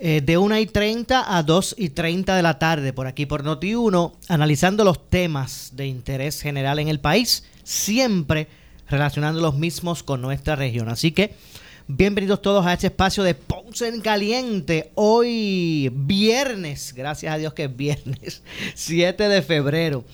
eh, de 1 y 30 a 2 y 30 de la tarde por aquí por Noti1, analizando los temas de interés general en el país, siempre relacionando los mismos con nuestra región. Así que bienvenidos todos a este espacio de Ponce en Caliente. Hoy viernes, gracias a Dios que es viernes, 7 de febrero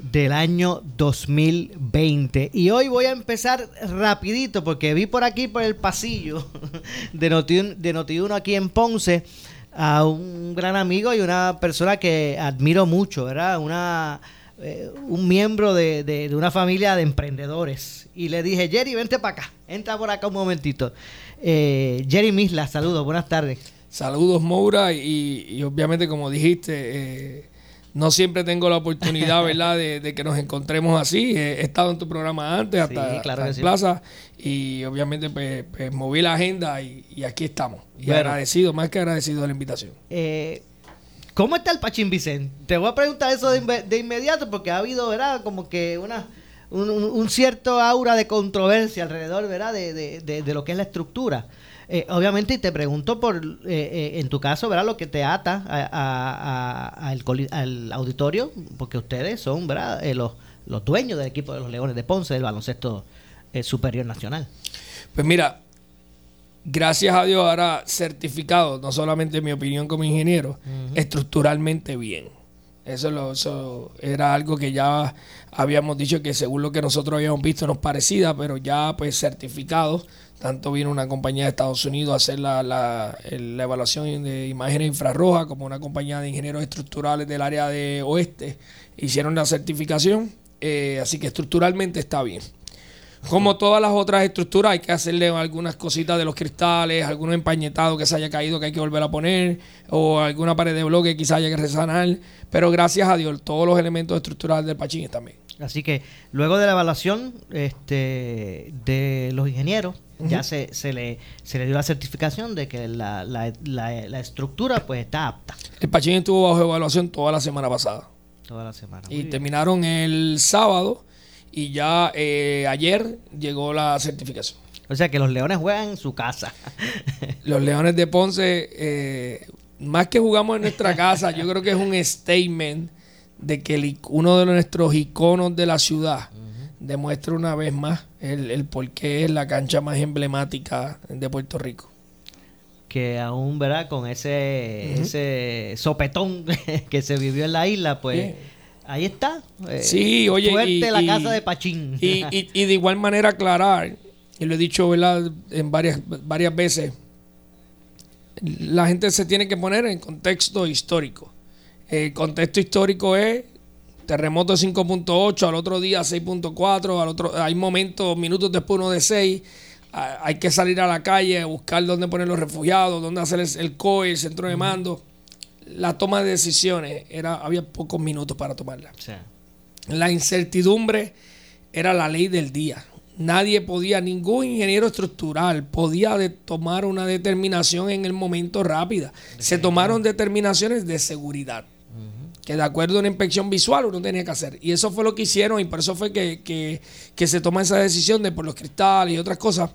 del año 2020. Y hoy voy a empezar rapidito porque vi por aquí, por el pasillo de Noti1 de aquí en Ponce, a un gran amigo y una persona que admiro mucho, ¿verdad? Una, eh, un miembro de, una familia de emprendedores. Y le dije, Jerry, vente para acá, entra por acá un momentito. Eh, Jerry Misla, saludos, buenas tardes. Saludos, Moura, y, obviamente, como dijiste, eh, no siempre tengo la oportunidad, ¿verdad?, de, que nos encontremos así. He, estado en tu programa antes, hasta, en Plaza, y obviamente pues, pues, moví la agenda y, aquí estamos. Y agradecido, más que agradecido de la invitación. Eh, ¿Cómo está el Pachín Vicente? Te voy a preguntar eso de, inmediato porque ha habido, ¿verdad?, como que una... Un, cierto aura de controversia alrededor, ¿verdad?, de, de lo que es la estructura. Eh, obviamente, y te pregunto por, eh, eh, en tu caso, ¿verdad? Lo que te ata al auditorio, porque ustedes son, ¿verdad? los, los dueños del equipo de los Leones de Ponce, del baloncesto superior nacional. Pues mira, gracias a Dios ahora certificado, no solamente mi opinión como ingeniero, estructuralmente bien. Eso, lo, eso era algo que ya habíamos dicho que según lo que nosotros habíamos visto nos parecía, pero ya pues certificado tanto vino una compañía de Estados Unidos a hacer la, la, evaluación de imágenes infrarrojas, como una compañía de ingenieros estructurales del área de oeste. Hicieron la certificación, eh, así que estructuralmente está bien. Como todas las otras estructuras, hay que hacerle algunas cositas de los cristales, algunos empañetados que se haya caído que hay que volver a poner, o alguna pared de bloque que quizá haya que resanar. Pero gracias a Dios, todos los elementos estructurales del Pachín están bien. Así que luego de la evaluación este, de los ingenieros, ya se, se, le, se le dio la certificación de que la, la, la, estructura pues está apta. El Pachín estuvo bajo evaluación toda la semana pasada. Toda la semana. Y terminaron el sábado y ya eh, ayer llegó la certificación. O sea que los Leones juegan en su casa. los Leones de Ponce, eh, más que jugamos en nuestra casa, yo creo que es un statement de que uno de nuestros iconos de la ciudad demuestra una vez más el, el por qué es la cancha más emblemática de Puerto Rico. Que aún, ¿verdad? Con ese, ese sopetón que se vivió en la isla, pues... Ahí está. Eh, sí, oye. Fuerte la casa de Pachín. Y, y, de igual manera aclarar, y lo he dicho ¿verdad? en varias, varias veces, la gente se tiene que poner en contexto histórico. El contexto histórico es terremoto 5.8, al otro día 6.4, al otro hay momentos, minutos después uno de 6. Hay que salir a la calle buscar dónde poner los refugiados, dónde hacer el COE, el centro de mando. La toma de decisiones, era, había pocos minutos para tomarla. La incertidumbre era la ley del día. Nadie podía, ningún ingeniero estructural podía tomar una determinación en el momento rápida. Se tomaron determinaciones de seguridad que de acuerdo a una inspección visual uno tenía que hacer. Y eso fue lo que hicieron y por eso fue que, se toma esa decisión de por los cristales y otras cosas.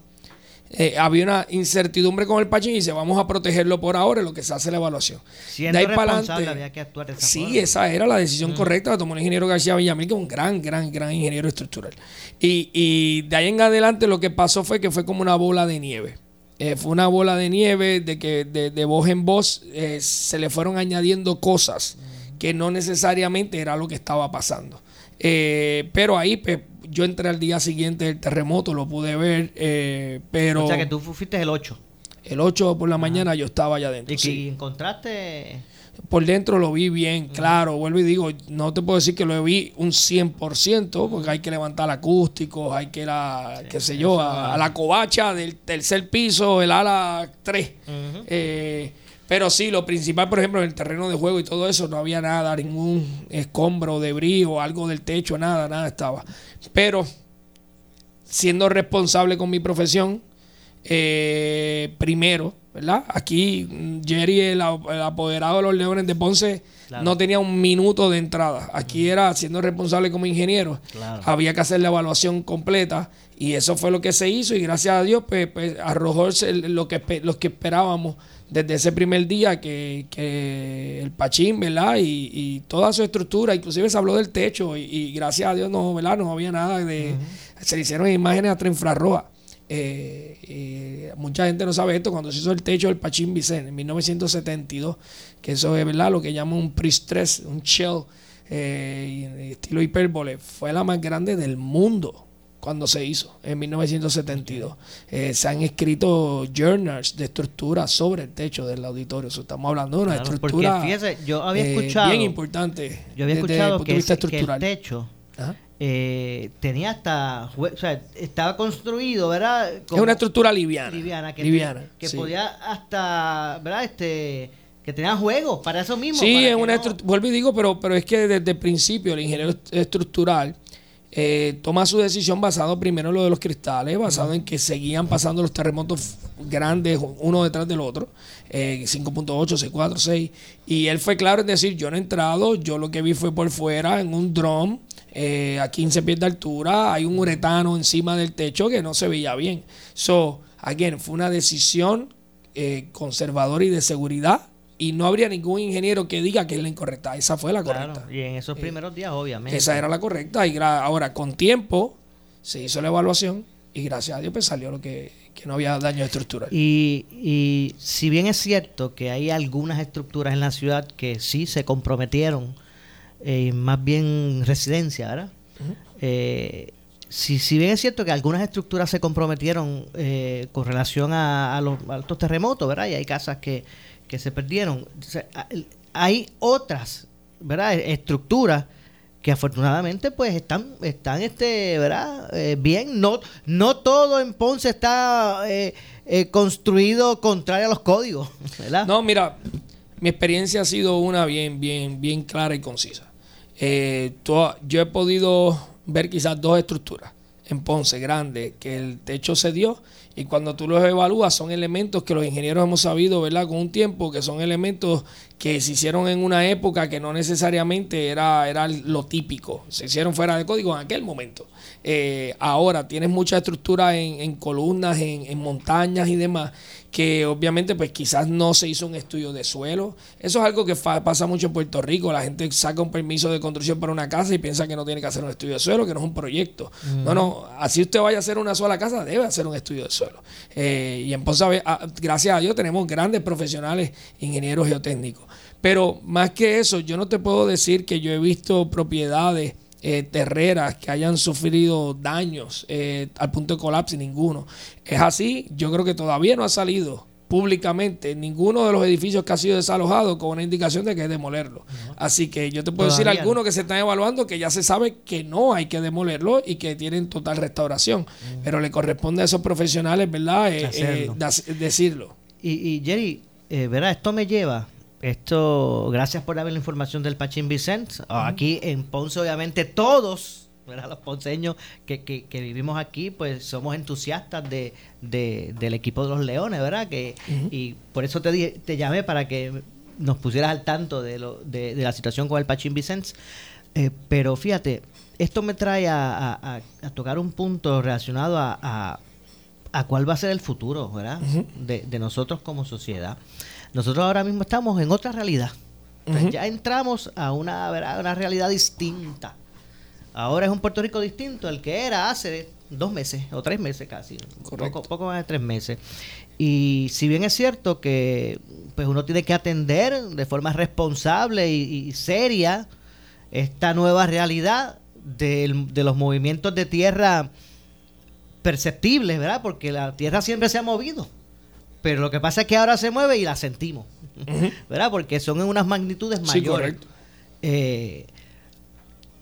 Eh, había una incertidumbre con el Pachín y dice vamos a protegerlo por ahora en lo que se hace la evaluación. Siendo de ahí para adelante, había que actuar de esa Sí, esa era la decisión mm. correcta, la tomó el ingeniero García Villamil, que es un gran, gran, gran ingeniero estructural. Y, de ahí en adelante lo que pasó fue que fue como una bola de nieve. Eh, fue una bola de nieve de que de, voz en voz eh, se le fueron añadiendo cosas que no necesariamente era lo que estaba pasando. Eh, pero ahí pues, yo entré al día siguiente del terremoto, lo pude ver, eh, pero O sea que tú fuiste el 8. el 8 por la mañana yo estaba allá adentro. Y que sí. encontraste. Por dentro lo vi bien, claro. Vuelvo y digo, no te puedo decir que lo vi un 100%, porque hay que levantar acústicos, hay que ir a, qué sé yo, a, a la covacha del tercer piso, el ala 3. Eh, pero sí, lo principal, por ejemplo, en el terreno de juego y todo eso, no había nada, ningún escombro, debris o algo del techo, nada, nada estaba. Pero siendo responsable con mi profesión, eh, primero, ¿verdad? Aquí Jerry, el, apoderado de los Leones de Ponce, Claro. no tenía un minuto de entrada. Aquí era siendo responsable como ingeniero. Claro. Había que hacer la evaluación completa y eso fue lo que se hizo y gracias a Dios pues, pues, arrojó el- lo que, lo que esperábamos desde ese primer día que, que el Pachín, ¿verdad? Y, y toda su estructura, inclusive se habló del techo y, y gracias a Dios no, ¿verdad? No había nada de... Se le hicieron imágenes hasta infrarrojas. Eh, eh, mucha gente no sabe esto cuando se hizo el techo del Pachín Vicente en 1972, que eso es verdad lo que llaman un pre-stress, un shell eh, estilo hipérbole, fue la más grande del mundo cuando se hizo en 1972. Eh, se han escrito journals de estructura sobre el techo del auditorio. Estamos hablando de una Claro, estructura porque fíjese, yo había eh, escuchado- bien importante. Yo había desde escuchado que, el techo eh, tenía hasta. O sea, estaba construido, ¿verdad? Es una estructura liviana. liviana. Que, liviana, que sí. podía hasta. ¿Verdad? Este. Que tenía juegos para eso mismo. Sí, es una no- vuelvo y digo, pero, pero es que desde el principio el ingeniero est- estructural eh, toma su decisión basado primero en lo de los cristales, basado en que seguían pasando los terremotos grandes uno detrás del otro, eh, 5.8, 6.4, 6, y él fue claro en decir, yo no he entrado, yo lo que vi fue por fuera en un drum eh, a 15 pies de altura, hay un uretano encima del techo que no se veía bien. So, again, fue una decisión eh, conservadora y de seguridad y no habría ningún ingeniero que diga que es la incorrecta. Esa fue la Claro, correcta. y en esos primeros días, obviamente. Esa era la correcta. Y ahora, con tiempo, se hizo la evaluación y gracias a Dios pues salió lo que, que no había daño estructural. Y, y si bien es cierto que hay algunas estructuras en la ciudad que sí se comprometieron, eh, más bien residencia, ¿verdad? Eh, si, si bien es cierto que algunas estructuras se comprometieron eh, con relación a, a los, a estos terremotos, ¿verdad? Y hay casas que, que se perdieron. Hay otras, ¿verdad? Estructuras que afortunadamente pues están están este verdad Eh, bien no no todo en Ponce está eh, eh, construido contrario a los códigos verdad No, mira, mi experiencia ha sido una bien, bien, bien clara y concisa. Yo he podido ver quizás dos estructuras en Ponce grandes que el techo se dio y cuando tú los evalúas son elementos que los ingenieros hemos sabido, ¿verdad? Con un tiempo que son elementos que se hicieron en una época que no necesariamente era, era lo típico, se hicieron fuera de código en aquel momento. Eh, ahora tienes mucha estructura en, en columnas, en, en montañas y demás, que obviamente pues quizás no se hizo un estudio de suelo. Eso es algo que pasa mucho en Puerto Rico. La gente saca un permiso de construcción para una casa y piensa que no tiene que hacer un estudio de suelo, que no es un proyecto. No, no, así usted vaya a hacer una sola casa, debe hacer un estudio de suelo. Eh, y en Ponce, ah, gracias a Dios, tenemos grandes profesionales, ingenieros geotécnicos. Pero más que eso, yo no te puedo decir que yo he visto propiedades eh, terreras que hayan sufrido daños eh, al punto de colapso, ninguno. Es así, yo creo que todavía no ha salido públicamente ninguno de los edificios que ha sido desalojado con una indicación de que es demolerlo. Así que yo te puedo decir no. algunos que se están evaluando que ya se sabe que no hay que demolerlo y que tienen total restauración. Pero le corresponde a esos profesionales, ¿verdad? Eh, eh, decirlo. y, y Jerry verdad esto me lleva esto gracias por darme la información del Pachín Vicente aquí en Ponce obviamente todos ¿verdad? los ponceños que, que, que vivimos aquí pues somos entusiastas de, de- del equipo de los Leones verdad que y por eso te, te llamé para que nos pusieras al tanto de, lo, de, de la situación con el Pachín Vicente Eh, pero fíjate esto me trae a, a- a- a tocar un punto relacionado a, a- a cuál va a ser el futuro, ¿verdad? de, de nosotros como sociedad. Nosotros ahora mismo estamos en otra realidad. Sea, Ya entramos a una, ¿verdad? una realidad distinta. Ahora es un Puerto Rico distinto al que era hace dos meses o tres meses casi. Poco, poco más de tres meses. Y si bien es cierto que pues uno tiene que atender de forma responsable y, y seria esta nueva realidad, del- de los movimientos de tierra perceptibles, ¿verdad? Porque la tierra siempre se ha movido. Pero lo que pasa es que ahora se mueve y la sentimos, ¿verdad? Porque son en unas magnitudes Sí, mayores. correcto. Eh,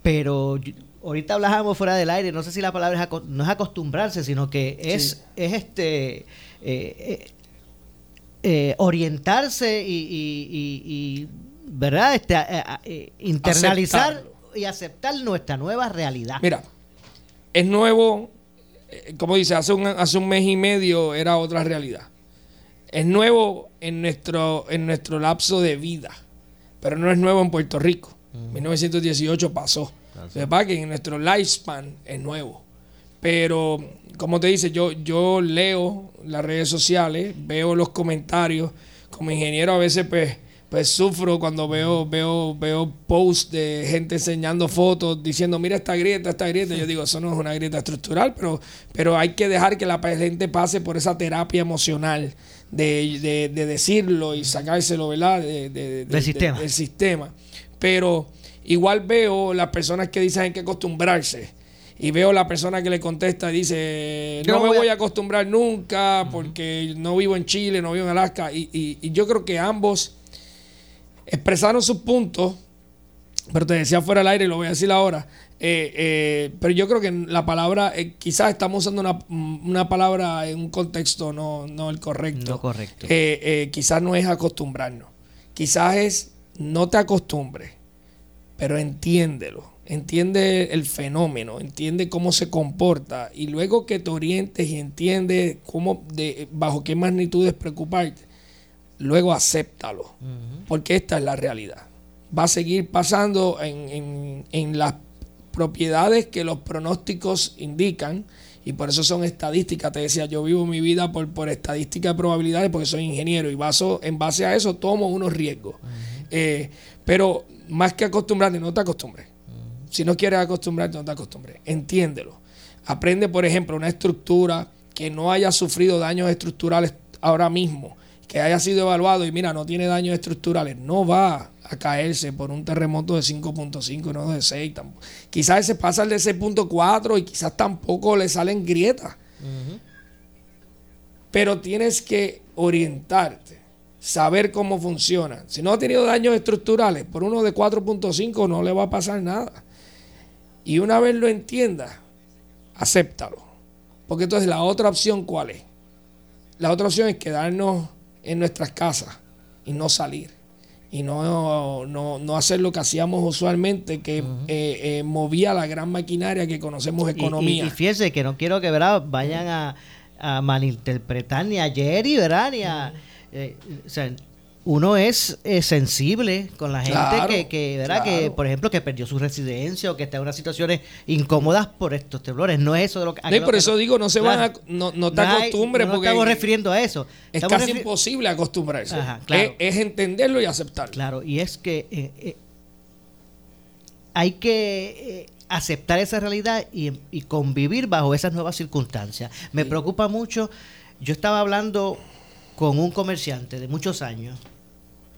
pero yo- ahorita hablábamos fuera del aire, no sé si la palabra es no es acostumbrarse, sino que es, Sí. es este eh, eh, orientarse y, y- y- y, verdad este a- a- internalizar Aceptarlo. y aceptar nuestra nueva realidad. Mira, es nuevo, como dice, hace un, hace un mes y medio era otra realidad. Es nuevo en nuestro, en nuestro lapso de vida, pero no es nuevo en Puerto Rico. 1918 pasó. Es que en nuestro lifespan es nuevo. Pero, como te dice, yo, yo leo las redes sociales, veo los comentarios. Como ingeniero a veces pues, pues sufro cuando veo, veo, veo posts de gente enseñando fotos diciendo, mira esta grieta, esta grieta. Yo digo, eso no es una grieta estructural, pero, pero hay que dejar que la gente pase por esa terapia emocional de, de- de decirlo y sacárselo, ¿verdad? De- de- de- Del sistema. del sistema. Pero igual veo las personas que dicen hay que acostumbrarse. Y veo la persona que le contesta y dice, no me voy a- voy a acostumbrar nunca porque no vivo en Chile, no vivo en Alaska. Y, y- y yo creo que ambos expresaron sus puntos, pero te decía fuera del aire y lo voy a decir ahora. Eh, eh, pero yo creo que la palabra, eh, quizás estamos usando una, una palabra en un contexto no, no el correcto. No correcto. Quizás no es acostumbrarnos. Quizás es no te acostumbres, pero entiéndelo. Entiende el fenómeno, entiende cómo se comporta y luego que te orientes y entiendes cómo, de, bajo qué magnitudes preocuparte, luego acéptalo, porque esta es la realidad. Va a seguir pasando en, en- en las propiedades que los pronósticos indican y por eso son estadísticas. Te decía, yo vivo mi vida por, por estadística de probabilidades porque soy ingeniero y baso, en base a eso tomo unos riesgos. Eh, pero más que acostumbrarte, no te acostumbres. Si no quieres acostumbrarte, no te acostumbres. Entiéndelo. Aprende, por ejemplo, una estructura que no haya sufrido daños estructurales ahora mismo, que haya sido evaluado y mira, no tiene daños estructurales, no va a caerse por un terremoto de 5.5, no de 6. tampoco. Quizás se pasa al de 6.4 y quizás tampoco le salen grietas. Pero tienes que orientarte, saber cómo funciona. Si no ha tenido daños estructurales, por uno de 4.5 no le va a pasar nada. Y una vez lo entiendas, acéptalo. Porque entonces la otra opción, ¿cuál es? La otra opción es quedarnos en nuestras casas y no salir. Y no, no, no hacer lo que hacíamos usualmente, que eh, eh, movía la gran maquinaria que conocemos Y- economía. Y, y fíjense que no quiero que ¿verdad? vayan a, a malinterpretar ni a Jerry, ¿verdad? Ni a, eh, o sea, uno es eh, sensible con la gente Claro, que, que, ¿verdad? que, por ejemplo, que perdió su residencia o que está en unas situaciones incómodas por estos temblores. No es eso de lo que... No, y por que eso digo, no se van a- no- no te acostumbres No nos porque- estamos refiriendo a eso. Es Estamos casi imposible acostumbrarse. Ajá, es, es entenderlo y aceptarlo. Claro, y es que eh, eh, hay que eh, aceptar esa realidad y, y convivir bajo esas nuevas circunstancias. Me preocupa mucho, yo estaba hablando con un comerciante de muchos años,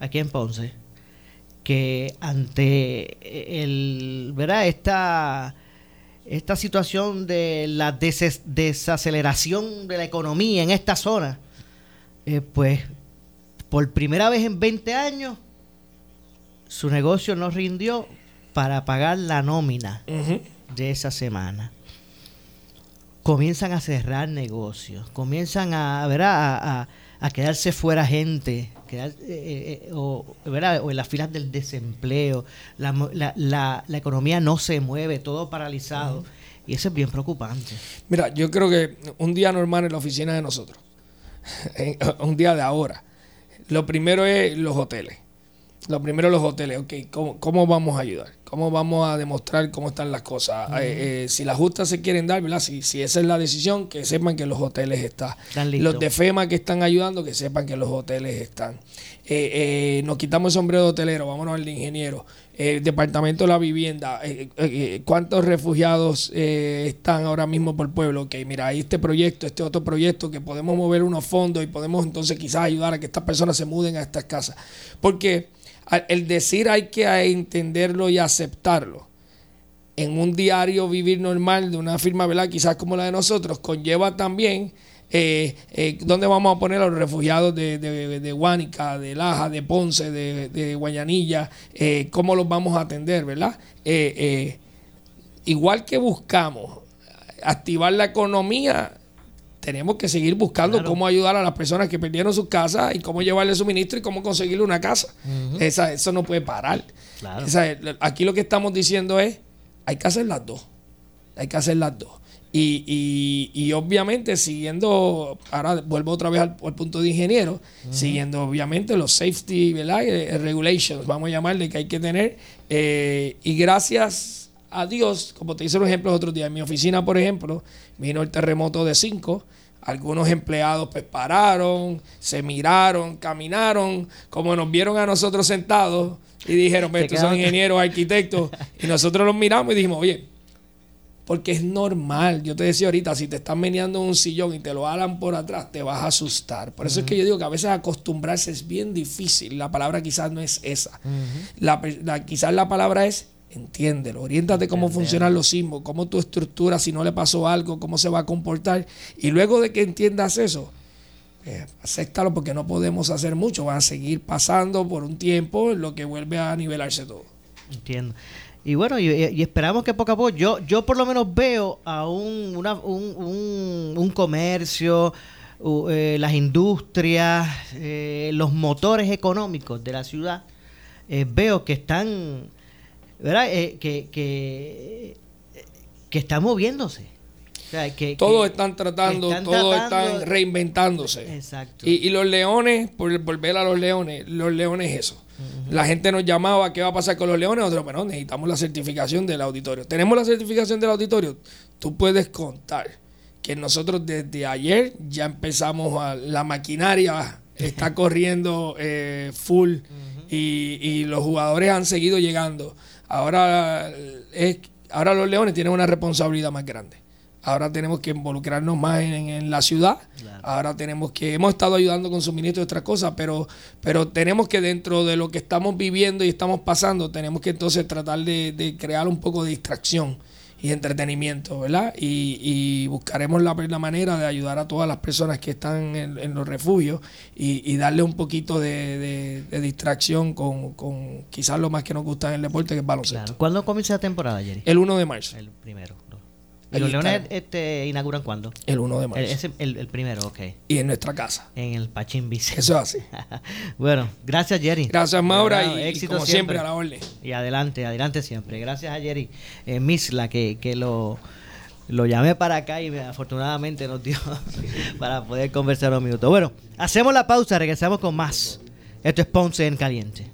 aquí en Ponce, que ante el, ¿verdad? Esta, esta situación de la desaceleración de la economía en esta zona, eh, pues por primera vez en 20 años, su negocio no rindió para pagar la nómina de esa semana. Comienzan a cerrar negocios, comienzan a, ¿verdad? a, a- a quedarse fuera gente, quedar- eh, eh, o, ¿verdad? o en las filas del desempleo, la, la, la- la economía no se mueve, todo paralizado. Y eso es bien preocupante. Mira, yo creo que un día normal en la oficina de nosotros, un día de ahora, lo primero es los hoteles. Lo primero los hoteles, ok, ¿cómo, cómo vamos a ayudar? ¿Cómo vamos a demostrar cómo están las cosas? Eh, eh, si las justas se quieren dar, ¿verdad? Si, si esa es la decisión, que sepan que los hoteles están. Los de FEMA que están ayudando, que sepan que los hoteles están. Eh, nos quitamos el sombrero de hotelero, vámonos al de ingeniero. Eh, Departamento de la Vivienda, ¿cuántos refugiados están ahora mismo por pueblo? Ok, mira, hay este proyecto, este otro proyecto que podemos mover unos fondos y podemos entonces quizás ayudar a que estas personas se muden a estas casas. Porque el decir hay que entenderlo y aceptarlo en un diario vivir normal de una firma, ¿verdad? Quizás como la de nosotros, conlleva también eh, eh, dónde vamos a poner a los refugiados de, de, de de Laja, de Ponce, de, de Guayanilla, eh, cómo los vamos a atender, ¿verdad? igual que buscamos activar la economía, tenemos que seguir buscando cómo ayudar a las personas que perdieron sus casas y cómo llevarle suministro y cómo conseguirle una casa. Esa, eso no puede parar. aquí lo que estamos diciendo es, hay que hacer las dos. Hay que hacer las dos. Y, y, obviamente siguiendo, ahora vuelvo otra vez al, punto de ingeniero, siguiendo obviamente los safety ¿verdad? Eh, regulations, vamos a llamarle, que hay que tener. Eh, y gracias a Dios, como te hice un ejemplo el otro día, en mi oficina, por ejemplo, vino el terremoto de 5. Algunos empleados pues pararon, se miraron, caminaron, como nos vieron a nosotros sentados y dijeron, pues, estos son ingenieros, arquitectos. y nosotros los miramos y dijimos, oye, porque es normal. Yo te decía ahorita, si te están meneando en un sillón y te lo alan por atrás, te vas a asustar. Por eso es que yo digo que a veces acostumbrarse es bien difícil. La palabra quizás no es esa. quizás la palabra es entiéndelo, oriéntate cómo funcionan los sismos, cómo tu estructura, si no le pasó algo, cómo se va a comportar. Y luego de que entiendas eso, eh, acéptalo porque no podemos hacer mucho. Va a seguir pasando por un tiempo en lo que vuelve a nivelarse todo. Entiendo. Y bueno, y, esperamos que poco a poco, yo, yo por lo menos veo a un, un, comercio, eh, las industrias, eh, los motores económicos de la ciudad, eh, veo que están, ¿verdad? que, que, que están moviéndose. que, todos están tratando, todos están reinventándose. Exacto. Y, y, los leones, por volver a los leones, los leones eso la gente nos llamaba, ¿qué va a pasar con los leones? Nosotros, bueno, necesitamos la certificación del auditorio. ¿Tenemos la certificación del auditorio? Tú puedes contar que nosotros desde ayer ya empezamos a, la maquinaria está corriendo eh, full y, y, los jugadores han seguido llegando. Ahora, es, ahora los leones tienen una responsabilidad más grande. Ahora tenemos que involucrarnos más en, la ciudad. Ahora tenemos que, hemos estado ayudando con suministro y otras cosas, pero, pero tenemos que dentro de lo que estamos viviendo y estamos pasando, tenemos que entonces tratar de, crear un poco de distracción y entretenimiento, ¿verdad? Y, buscaremos la, manera de ayudar a todas las personas que están en, los refugios y, darle un poquito de, distracción con, quizás lo más que nos gusta en el deporte, que es baloncesto. ¿Cuándo comienza la temporada, Jerry? El 1 de marzo. El primero. ¿Y los Leones este, inauguran cuándo? El 1 de marzo. El, el, primero, ok. Y en nuestra casa. En el Pachín Bici. Eso es así. bueno, gracias Jerry. Gracias Maura y, como siempre. a la orden. Y adelante, adelante siempre. Gracias a Jerry eh, Misla que, que lo, lo llamé para acá y afortunadamente nos dio para poder conversar un minuto. Bueno, hacemos la pausa, regresamos con más. Esto es Ponce en Caliente.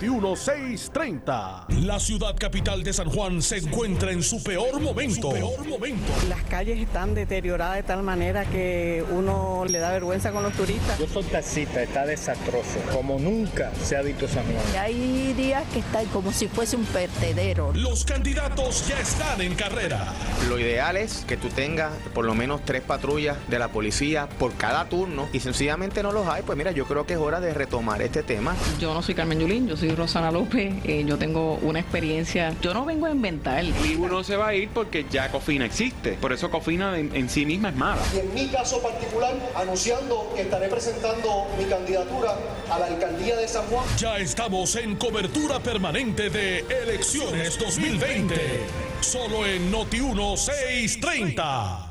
Noti 1630. La ciudad capital de San Juan se encuentra en su peor momento. peor momento. Las calles están deterioradas de tal manera que uno le da vergüenza con los turistas. Yo soy taxista, está desastroso, como nunca se ha dicho San Juan. Hay días que está como si fuese un vertedero. Los candidatos ya están en carrera. Lo ideal es que tú tengas por lo menos tres patrullas de la policía por cada turno y sencillamente no los hay. Pues mira, yo creo que es hora de retomar este tema. Yo no soy Carmen Yulín, yo soy Rosana López, eh, yo tengo una experiencia, yo no vengo a inventar. Ninguno se va a ir porque ya Cofina existe, por eso Cofina en, sí misma es mala. Y en mi caso particular, anunciando que estaré presentando mi candidatura a la alcaldía de San Juan. Ya estamos en cobertura permanente de Elecciones 2020, solo en Noti 1630.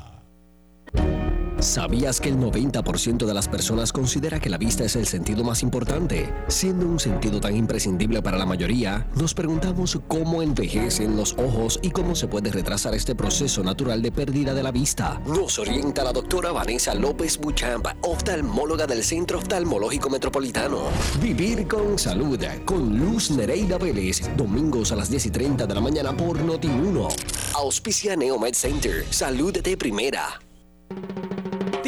¿Sabías que el 90% de las personas considera que la vista es el sentido más importante? Siendo un sentido tan imprescindible para la mayoría, nos preguntamos cómo envejecen los ojos y cómo se puede retrasar este proceso natural de pérdida de la vista. Nos orienta la doctora Vanessa López Buchamp, oftalmóloga del Centro Oftalmológico Metropolitano. Vivir con salud, con Luz Nereida Vélez, domingos a las 10 y 30 de la mañana por Noti1. Auspicia Neomed Center, salud de primera.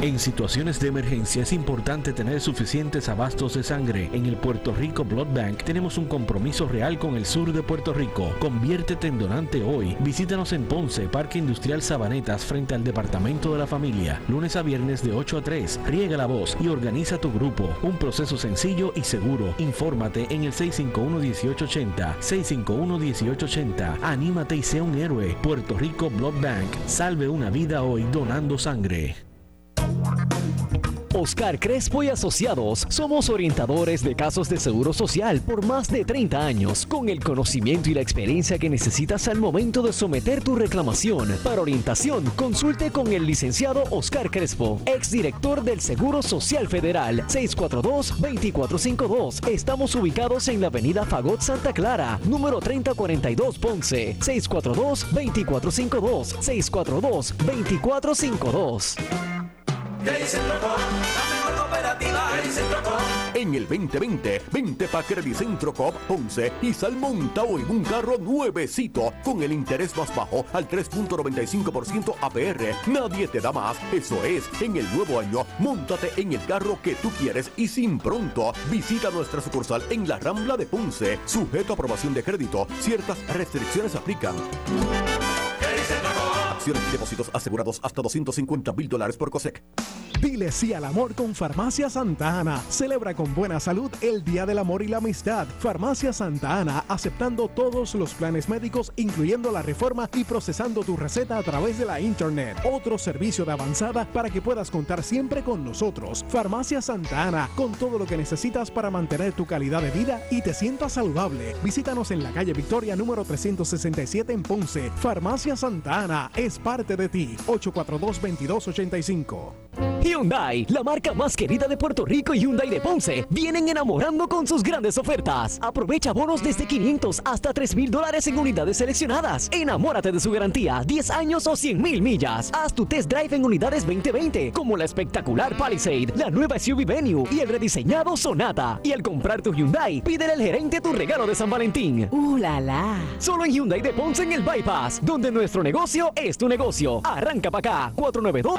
En situaciones de emergencia es importante tener suficientes abastos de sangre. En el Puerto Rico Blood Bank tenemos un compromiso real con el sur de Puerto Rico. Conviértete en donante hoy. Visítanos en Ponce, Parque Industrial Sabanetas, frente al Departamento de la Familia. Lunes a viernes de 8 a 3. Riega la voz y organiza tu grupo. Un proceso sencillo y seguro. Infórmate en el 651-1880. 651-1880. Anímate y sea un héroe. Puerto Rico Blood Bank. Salve una vida hoy donando sangre. Oscar Crespo y Asociados somos orientadores de casos de seguro social por más de 30 años, con el conocimiento y la experiencia que necesitas al momento de someter tu reclamación. Para orientación, consulte con el licenciado Oscar Crespo, exdirector del Seguro Social Federal, 642-2452. Estamos ubicados en la avenida Fagot Santa Clara, número 3042 Ponce, 642-2452, 642-2452. En el 2020, vente pa' Credicentro Coop 11 y sal montado en un carro nuevecito con el interés más bajo al 3.95% APR. Nadie te da más. Eso es, en el nuevo año, montate en el carro que tú quieres y sin pronto. Visita nuestra sucursal en la Rambla de Ponce. Sujeto a aprobación de crédito. Ciertas restricciones aplican. Y depósitos asegurados hasta 250 mil dólares por COSEC. Dile sí al amor con Farmacia Santa Ana. Celebra con buena salud el Día del Amor y la Amistad. Farmacia Santa Ana, aceptando todos los planes médicos, incluyendo la reforma y procesando tu receta a través de la Internet. Otro servicio de avanzada para que puedas contar siempre con nosotros. Farmacia Santa Ana, con todo lo que necesitas para mantener tu calidad de vida y te sientas saludable. Visítanos en la calle Victoria número 367 en Ponce. Farmacia Santa Ana es parte de ti. 842-2285. Hyundai, la marca más querida de Puerto Rico y Hyundai de Ponce, vienen enamorando con sus grandes ofertas. Aprovecha bonos desde 500 hasta 3 mil dólares en unidades seleccionadas. Enamórate de su garantía, 10 años o 100 mil millas. Haz tu test drive en unidades 2020, como la espectacular Palisade, la nueva SUV Venue y el rediseñado Sonata. Y al comprar tu Hyundai, pídele al gerente tu regalo de San Valentín. ¡Uh, la, la! Solo en Hyundai de Ponce en el Bypass, donde nuestro negocio es tu negocio. Arranca para acá, 492.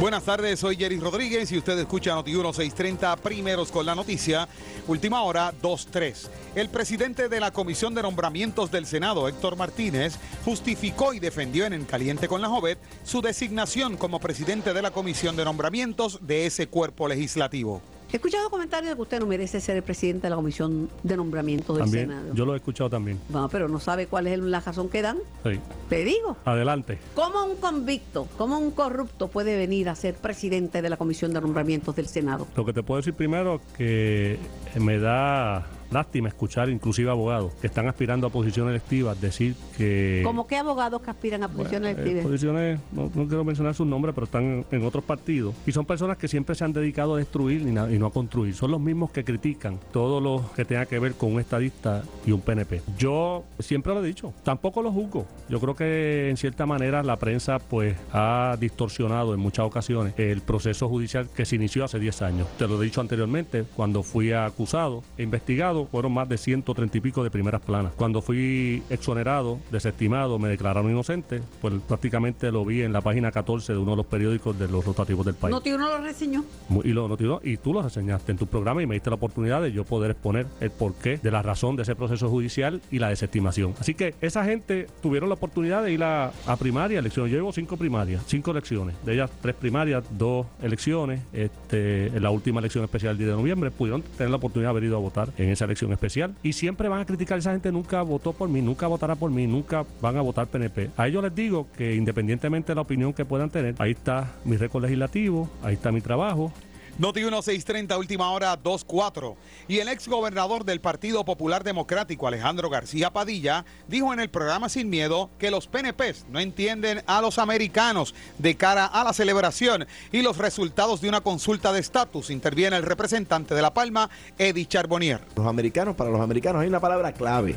Buenas tardes, soy Jerry Rodríguez y usted escucha Noti 1630 primeros con la noticia. Última hora 2-3. El presidente de la Comisión de Nombramientos del Senado, Héctor Martínez, justificó y defendió en En Caliente con la Jovet su designación como presidente de la Comisión de Nombramientos de ese cuerpo legislativo. He escuchado comentarios de que usted no merece ser el presidente de la Comisión de Nombramientos del También, Senado. yo lo he escuchado también. Bueno, pero no sabe cuál es la razón que dan. Sí. Te digo. Adelante. ¿Cómo un convicto, cómo un corrupto puede venir a ser presidente de la Comisión de Nombramientos del Senado? Lo que te puedo decir primero que me da lástima escuchar inclusive abogados que están aspirando a posiciones electivas decir que... ¿Cómo qué abogados que aspiran a posiciones eh, electivas? posiciones, no, no quiero mencionar sus nombres, pero están en otros partidos. Y son personas que siempre se han dedicado a destruir y, y no a construir. Son los mismos que critican todo lo que tenga que ver con un estadista y un PNP. Yo siempre lo he dicho, tampoco lo juzgo. Yo creo que en cierta manera la prensa pues ha distorsionado en muchas ocasiones el proceso judicial que se inició hace 10 años. Te lo he dicho anteriormente, cuando fui acusado e investigado fueron más de 130 y pico de primeras planas. Cuando fui exonerado, desestimado, me declararon inocente, pues prácticamente lo vi en la página 14 de uno de los periódicos de los rotativos del país. Noti uno lo reseñó. Y, lo, notó- y tú lo reseñaste en tu programa y me diste la oportunidad de yo poder exponer el porqué de la razón de ese proceso judicial y la desestimación. Así que esa gente tuvieron la oportunidad de ir a, a primaria, elecciones. Yo llevo cinco primarias, cinco elecciones. De ellas, tres primarias, dos elecciones. Este, en la última elección especial el 10 de noviembre pudieron tener la oportunidad de haber ido a votar en esa elección especial. Y siempre van a criticar, esa gente nunca votó por mí, nunca votará por mí, nunca van a votar PNP. A ellos les digo que independientemente de la opinión que puedan tener, ahí está mi récord legislativo, ahí está mi trabajo, Noti 1630, última hora 24. Y el ex gobernador del Partido Popular Democrático, Alejandro García Padilla, dijo en el programa Sin Miedo que los PNPs no entienden a los americanos de cara a la celebración y los resultados de una consulta de estatus. Interviene el representante de La Palma, Eddie Charbonnier. Los americanos, para los americanos hay una palabra clave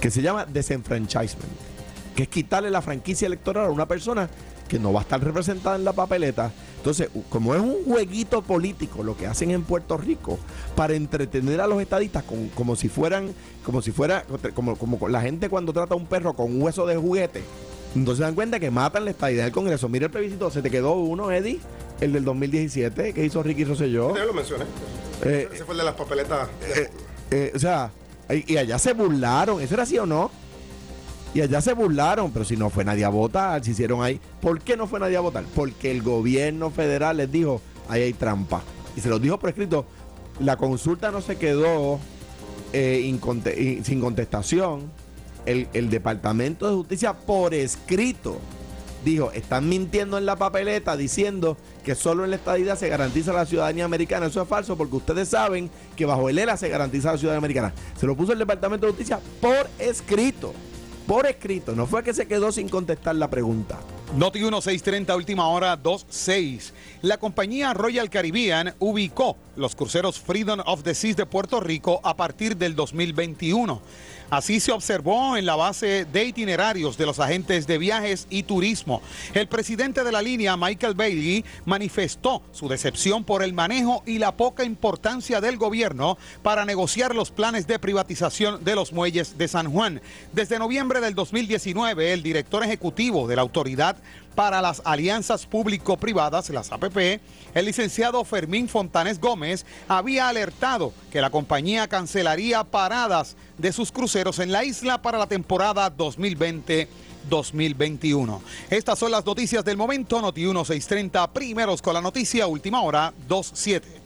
que se llama desenfranchisement, que es quitarle la franquicia electoral a una persona que no va a estar representada en la papeleta. Entonces, como es un jueguito político lo que hacen en Puerto Rico para entretener a los estadistas con- como si fueran, como si fuera, como, como la gente cuando trata a un perro con un hueso de juguete. Entonces se dan cuenta que matan la estadidad del Congreso. Mira el plebiscito, se te quedó uno, Eddie, el del 2017 que hizo Ricky Rosselló. Ya lo mencioné. Eh, Ese fue el de las papeletas. eh, o sea, y allá se burlaron, ¿eso era así o no? Y allá se burlaron, pero si no fue nadie a votar, se hicieron ahí. ¿Por qué no fue nadie a votar? Porque el gobierno federal les dijo, ahí hay trampa. Y se los dijo por escrito, la consulta no se quedó eh, sin contestación. El, el Departamento de Justicia por escrito dijo, están mintiendo en la papeleta diciendo que solo en la estadidad se garantiza la ciudadanía americana. Eso es falso porque ustedes saben que bajo el ELA se garantiza la ciudadanía americana. Se lo puso el Departamento de Justicia por escrito. Por escrito. No fue que se quedó sin contestar la pregunta. Noti 1630, última hora 26. La compañía Royal Caribbean ubicó los cruceros Freedom of the Seas de Puerto Rico a partir del 2021. Así se observó en la base de itinerarios de los agentes de viajes y turismo. El presidente de la línea, Michael Bailey, manifestó su decepción por el manejo y la poca importancia del gobierno para negociar los planes de privatización de los muelles de San Juan. Desde noviembre del 2019, el director ejecutivo de la Autoridad para las Alianzas Público-Privadas, las APP, el licenciado Fermín Fontanes Gómez había alertado que la compañía cancelaría paradas de sus cruceros en la isla para la temporada 2020-2021. Estas son las noticias del momento, Noti 1630, primeros con la noticia, última hora 27.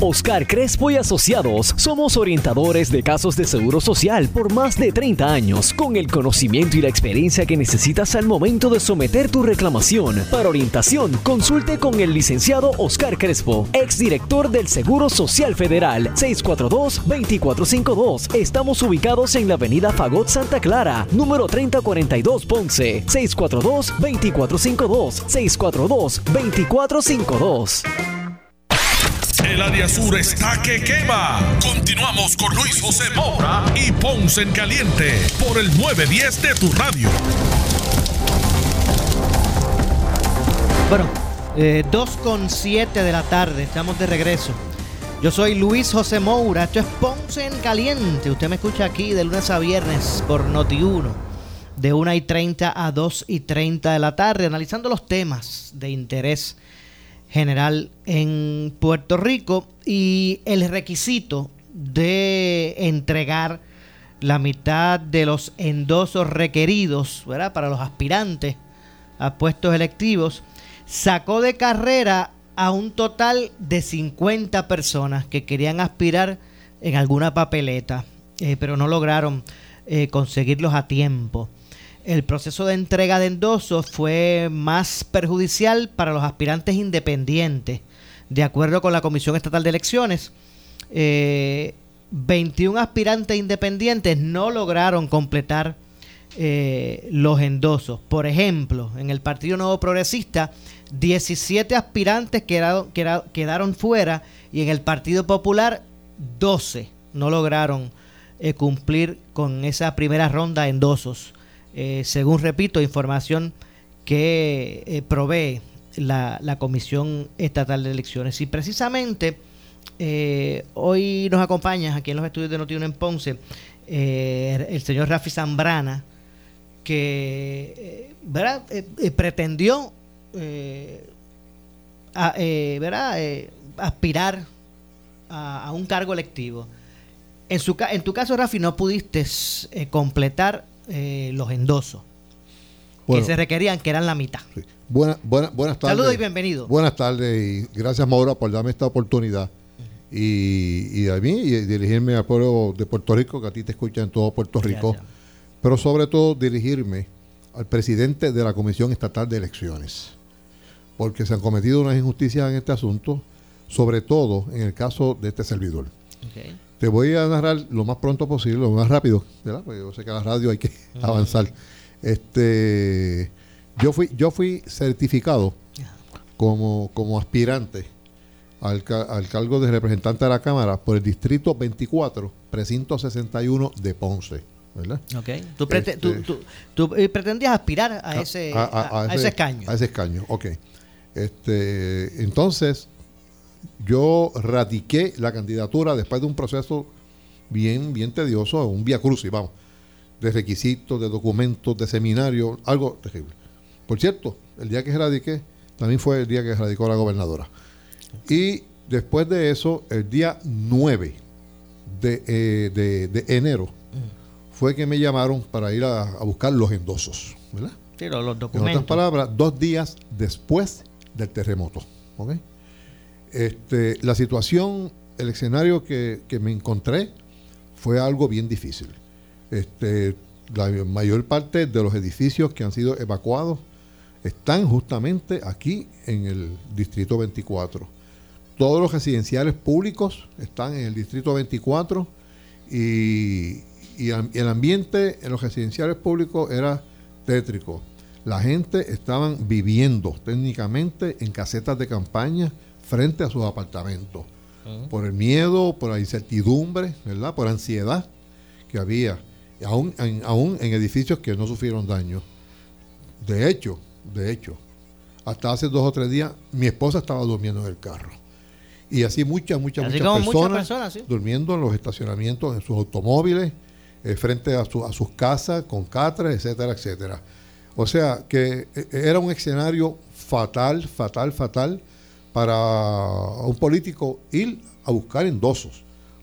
Oscar Crespo y Asociados somos orientadores de casos de seguro social por más de 30 años, con el conocimiento y la experiencia que necesitas al momento de someter tu reclamación. Para orientación, consulte con el licenciado Oscar Crespo, exdirector del Seguro Social Federal, 642-2452. Estamos ubicados en la avenida Fagot Santa Clara, número 3042 Ponce, 642-2452, 642-2452. El área sur está que quema. Continuamos con Luis José Moura y Ponce en Caliente por el 910 de tu radio. Bueno, eh, 2 con 7 de la tarde, estamos de regreso. Yo soy Luis José Moura, esto es Ponce en Caliente. Usted me escucha aquí de lunes a viernes por Noti1, de 1 y 30 a 2 y 30 de la tarde, analizando los temas de interés general en Puerto Rico y el requisito de entregar la mitad de los endosos requeridos ¿verdad? para los aspirantes a puestos electivos, sacó de carrera a un total de 50 personas que querían aspirar en alguna papeleta, eh, pero no lograron eh, conseguirlos a tiempo. El proceso de entrega de endosos fue más perjudicial para los aspirantes independientes, de acuerdo con la Comisión Estatal de Elecciones. Eh, 21 aspirantes independientes no lograron completar eh, los endosos. Por ejemplo, en el Partido Nuevo Progresista, 17 aspirantes quedaron, fuera y en el Partido Popular, 12 no lograron eh, cumplir con esa primera ronda de endosos. Eh, según repito, información que eh, provee la, la Comisión Estatal de Elecciones. Y precisamente eh, hoy nos acompaña aquí en los estudios de Notiuno en Ponce el señor Rafi Zambrana, que ¿verdad? Pretendió ¿verdad? Aspirar a, a un cargo electivo. En, su, en tu caso, Rafi, no pudiste completar eh, los endosos Bueno. que se requerían, que eran la mitad. Buena- buena- buenas tardes. Saludos y bienvenido. Buenas tardes y gracias Maura por darme esta oportunidad. Y, y a mí y dirigirme al pueblo de Puerto Rico, que a ti te escucha en todo Puerto Rico, pero sobre todo dirigirme al presidente de la Comisión Estatal de Elecciones, porque se han cometido unas injusticias en este asunto, sobre todo en el caso de este servidor. Te voy a narrar lo más pronto posible, lo más rápido, ¿verdad? Porque yo sé que a la radio hay que avanzar. Este, yo fui, yo fui certificado como, como aspirante al, al cargo de representante de la Cámara por el Distrito 24, Precinto 61 de Ponce. ¿verdad? Ok. Tú, Este, tú- tú, eh, pretendías aspirar a ese, a- a ese escaño. A ese escaño, ok. Este, entonces, yo radiqué la candidatura después de un proceso bien, bien tedioso, un vía crucis, vamos, de requisitos, de documentos, de seminario, algo terrible. Por cierto, el día que radiqué, también fue el día que radicó la gobernadora. Y después de eso, el día 9 de, eh, de- de enero, fue que me llamaron para ir a, a buscar los endosos, ¿verdad? Sí, los, los En otras documentos. palabras, dos días después del terremoto. ¿ok? Este, la situación, el escenario que, que me encontré fue algo bien difícil. Este, la mayor parte de los edificios que han sido evacuados están justamente aquí en el Distrito 24. Todos los residenciales públicos están en el Distrito 24 y, y el ambiente en los residenciales públicos era tétrico. La gente estaban viviendo técnicamente en casetas de campaña frente a sus apartamentos. Por el miedo, por la incertidumbre, ¿verdad? Por la ansiedad que había, aún en, aún en edificios que no sufrieron daño. De hecho, de hecho, hasta hace dos o tres días mi esposa estaba durmiendo en el carro. Y así muchas, muchas, Así muchas como muchas personas, personas, sí. durmiendo en los estacionamientos, en sus automóviles, eh, frente a, su- a sus casas, con catres, etcétera, etcétera. O sea que eh, era un escenario fatal, fatal, fatal para un político ir a buscar endosos,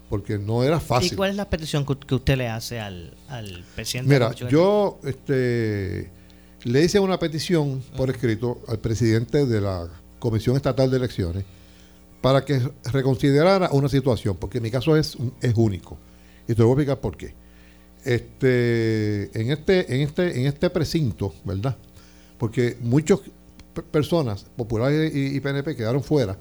porque no era ¿Y fácil. cuál es la petición que, usted le hace al, al presidente? Mira, yo este, le hice una petición por escrito al presidente de la Comisión Estatal de Elecciones para que reconsiderara una situación, porque mi caso es, es único. Y te voy a explicar por qué. Este, en, este, en, este, en este precinto, ¿verdad? Porque muchas pe- personas populares y, y PNP quedaron fuera,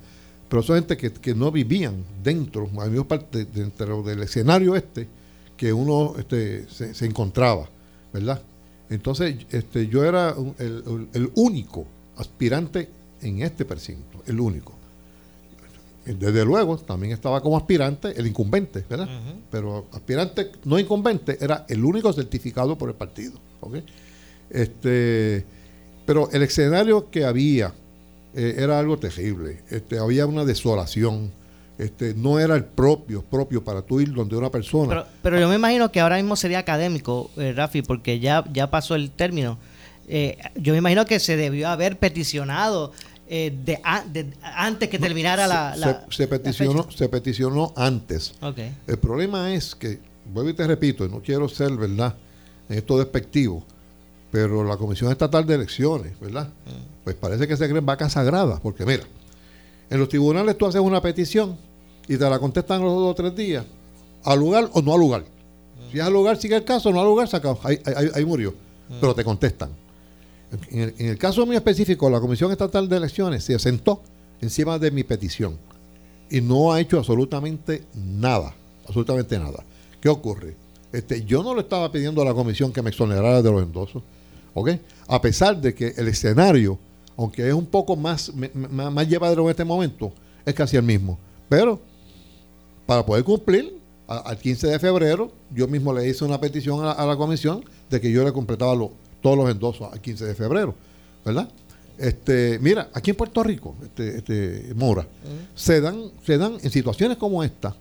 pero son gente que, que no vivían dentro, parte dentro del escenario este que uno este, se, se encontraba, ¿verdad? Entonces, este, yo era el, el- único aspirante en este precinto, el único. desde luego, también estaba como aspirante el incumbente, ¿verdad? Pero aspirante no incumbente era el único certificado por el partido. ¿ok? Este, pero el escenario que había eh, era algo terrible. Este, había una desolación. Este, no era el propio, propio para tú ir donde una persona. Pero, pero yo me imagino que ahora mismo sería académico, eh, Rafi, porque ya, ya pasó el término. Eh, yo me imagino que se debió haber peticionado eh, de, antes que terminara la, se, la- se peticionó, se peticionó antes. El problema es que, vuelvo y te repito, no quiero ser, ¿verdad?, en esto despectivo, pero la Comisión Estatal de Elecciones, ¿verdad? Pues parece que se creen vacas sagradas, porque mira, en los tribunales tú haces una petición y te la contestan los dos o tres días, al lugar o no al lugar. Si es al lugar, sigue el caso, no al lugar, se acabó. Ahí, ahí- ahí murió. Pero te contestan. En el, en el caso mío específico, la Comisión Estatal de Elecciones se sentó encima de mi petición y no ha hecho absolutamente nada, absolutamente nada. ¿Qué ocurre? Este, yo no le estaba pidiendo a la comisión que me exonerara de los endosos, ¿ok? A pesar de que el escenario, aunque es un poco más, más, llevadero en este momento, es casi el mismo. Pero para poder cumplir, a- al 15 de febrero, yo mismo le hice una petición a la, a la comisión de que yo le completaba lo- todos los endosos al 15 de febrero, ¿verdad? Este, mira, aquí en Puerto Rico, este, este, Mora, se dan, se dan en situaciones como esta,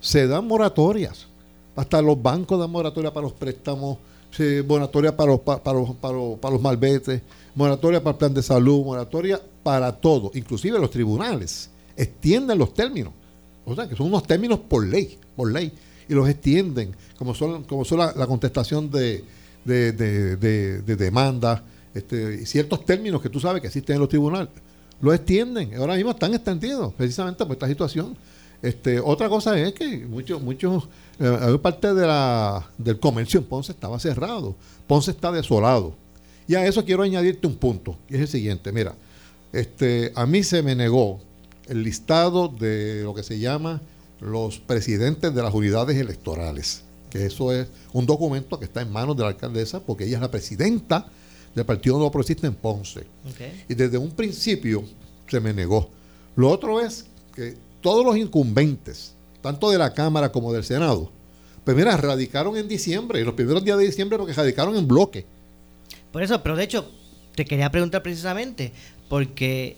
se dan moratorias. Hasta los bancos dan moratoria para los préstamos, se- moratoria para los, pa- para, los, para, los, para los moratoria para el plan de salud, moratoria para todo. Inclusive los tribunales extienden los términos. O sea, que son unos términos por ley, por ley. Y los extienden, como son, como son la, contestación de, de, de, de- de demandas, este, ciertos términos que tú sabes que existen en los tribunales. Los extienden. Ahora mismo están extendidos, precisamente por esta situación. Este, otra cosa es que muchos, muchos, eh, parte de la, del comercio en Ponce estaba cerrado. Ponce está desolado. Y a eso quiero añadirte un punto, y es el siguiente, mira, este, a mí se me negó el listado de lo que se llama los presidentes de las unidades electorales, que eso es un documento que está en manos de la alcaldesa, porque ella es la presidenta del Partido Nuevo Progresista en Ponce. Y desde un principio se me negó. Lo otro es que todos los incumbentes, tanto de la Cámara como del Senado, pues mira, radicaron en diciembre, en los primeros días de diciembre, porque radicaron en bloque. Por eso, pero de hecho, te quería preguntar precisamente, porque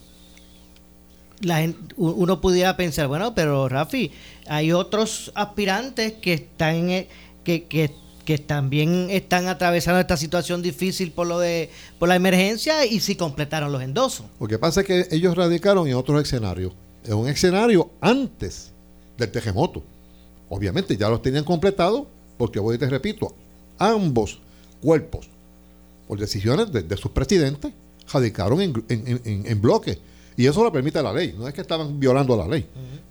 la uno pudiera pensar, bueno, pero Rafi, hay otros aspirantes que están eh, que, que, que también están atravesando esta situación difícil por lo de por la emergencia y si completaron los endosos. Lo que pasa es que ellos radicaron en otros escenarios. En un escenario antes del terremoto. Obviamente ya los tenían completados, porque voy y te repito, ambos cuerpos, por decisiones de, de sus presidentes, radicaron en, en- en- en- bloque. Y eso lo permite la ley. No es que estaban violando la ley.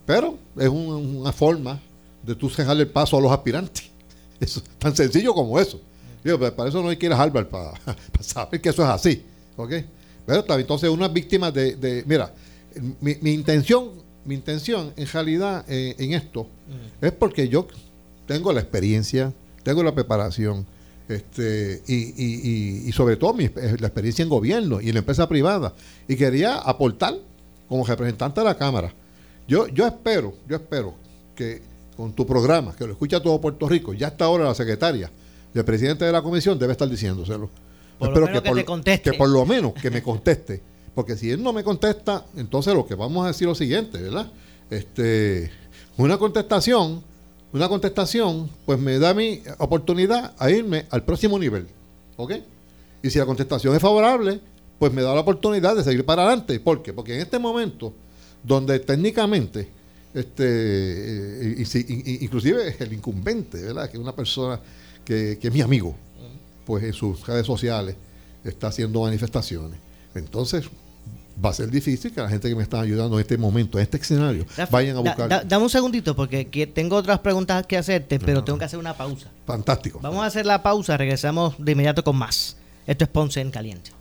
Pero es un- una forma de tú dejarle el paso a los aspirantes. Eso, tan sencillo como eso. Digo, para eso no hay que ir a Harvard para, para saber que eso es así. ¿ok? Pero entonces unas víctimas de, de- mira, mi, mi intención, mi intención en realidad eh, en esto es porque yo tengo la experiencia, tengo la preparación, este, y, y- y- y sobre todo mi, eh, la experiencia en gobierno y en la empresa privada. Y quería aportar como representante de la Cámara. Yo, yo espero, yo espero que con tu programa, que lo escucha todo Puerto Rico, ya hasta ahora la secretaria del presidente de la comisión debe estar diciéndoselo. Por lo menos que te conteste. que por lo menos que me conteste. Porque si él no me contesta, entonces lo que vamos a decir es lo siguiente, ¿verdad? Este, una contestación, una contestación, pues me da mi oportunidad a irme al próximo nivel. ¿Ok? Y si la contestación es favorable, pues me da la oportunidad de seguir para adelante. ¿Por qué? Porque en este momento, donde técnicamente, este, eh, y, y- el incumbente, ¿verdad? Que es una persona que, que es mi amigo, pues en sus redes sociales está haciendo manifestaciones. Entonces, va a ser difícil que la gente que me está ayudando en este momento, en este escenario, Rafa, vayan a buscar. da- dame un segundito porque que- tengo otras preguntas que hacerte, pero tengo que hacer una pausa. Fantástico. Vamos a hacer la pausa, regresamos de inmediato con más. Esto es Ponce en Caliente.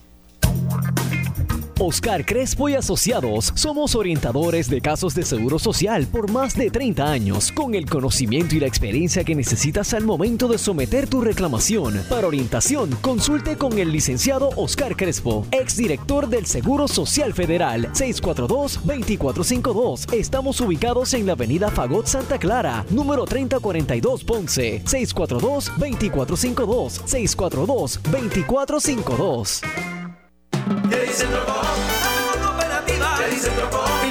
Oscar Crespo y Asociados somos orientadores de casos de seguro social por más de 30 años, con el conocimiento y la experiencia que necesitas al momento de someter tu reclamación. Para orientación, consulte con el licenciado Oscar Crespo, exdirector del Seguro Social Federal, 642-2452. Estamos ubicados en la avenida Fagot Santa Clara, número 3042 Ponce, 642-2452, 642-2452. he's in the rock.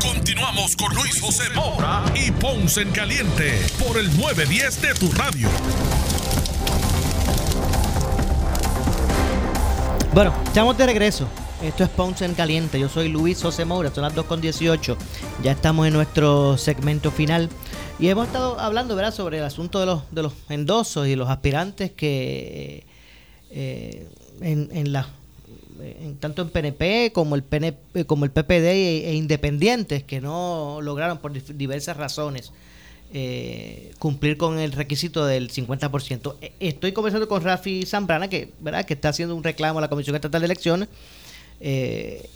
Continuamos con Luis José Moura y Ponce en Caliente por el 910 de tu radio. Bueno, estamos de regreso. Esto es Ponce en Caliente. Yo soy Luis José Moura. Son las 2.18. Ya estamos en nuestro segmento final. Y hemos estado hablando ¿verdad? sobre el asunto de los, de los endosos y los aspirantes que eh, en, en la en, tanto en PNP como el PNP, como el PPD e, e, independientes que no lograron por diversas razones eh, cumplir con el requisito del 50%. E, estoy conversando con Rafi Zambrana, que, ¿verdad? que está haciendo un reclamo a la Comisión Estatal de Elecciones. Eh,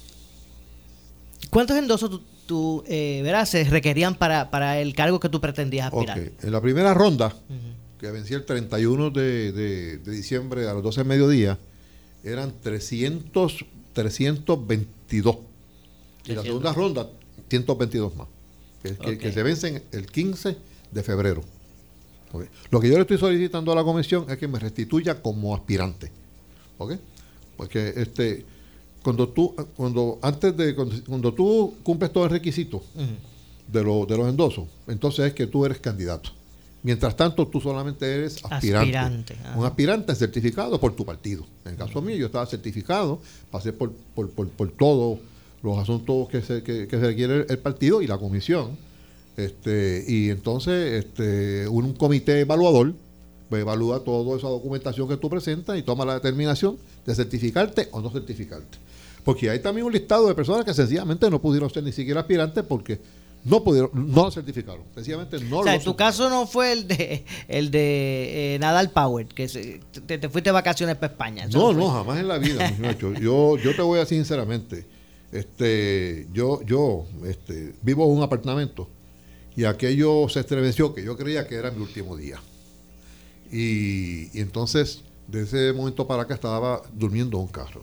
¿Cuántos endosos tú, eh, verás, se requerían para, para el cargo que tú pretendías aspirar? En la primera ronda, que vencía el 31 de, de, de diciembre a las 12 del mediodía, eran 300, 322. Y la segunda ronda, 122 más. Que, que, que, se vencen el 15 de febrero. Okay. Lo que yo le estoy solicitando a la comisión es que me restituya como aspirante. ¿Ok? Porque este cuando tú cuando antes de cuando, cuando tú cumples todo el requisito uh -huh. de, lo, de los endosos, entonces es que tú eres candidato. Mientras tanto, tú solamente eres aspirante. aspirante un aspirante certificado por tu partido. En el caso uh -huh. mío, yo estaba certificado, pasé por, por, por, por todos los asuntos que se, que, que se requiere el partido y la comisión. Este, y entonces este, un comité evaluador pues, evalúa toda esa documentación que tú presentas y toma la determinación de certificarte o no certificarte. Porque hay también un listado de personas que sencillamente no pudieron ser ni siquiera aspirantes porque no pudieron, no lo certificaron. Sencillamente no o sea, en tu caso no fue el de el de eh, Nadal Power, que se, te, te, fuiste de vacaciones para España. No, no, jamás en la vida, muchacho. Yo, yo te voy a decir sinceramente, este, yo, yo, este, vivo en un apartamento y aquello se estremeció que yo creía que era mi último día. Y, y entonces, de ese momento para acá estaba durmiendo en un carro.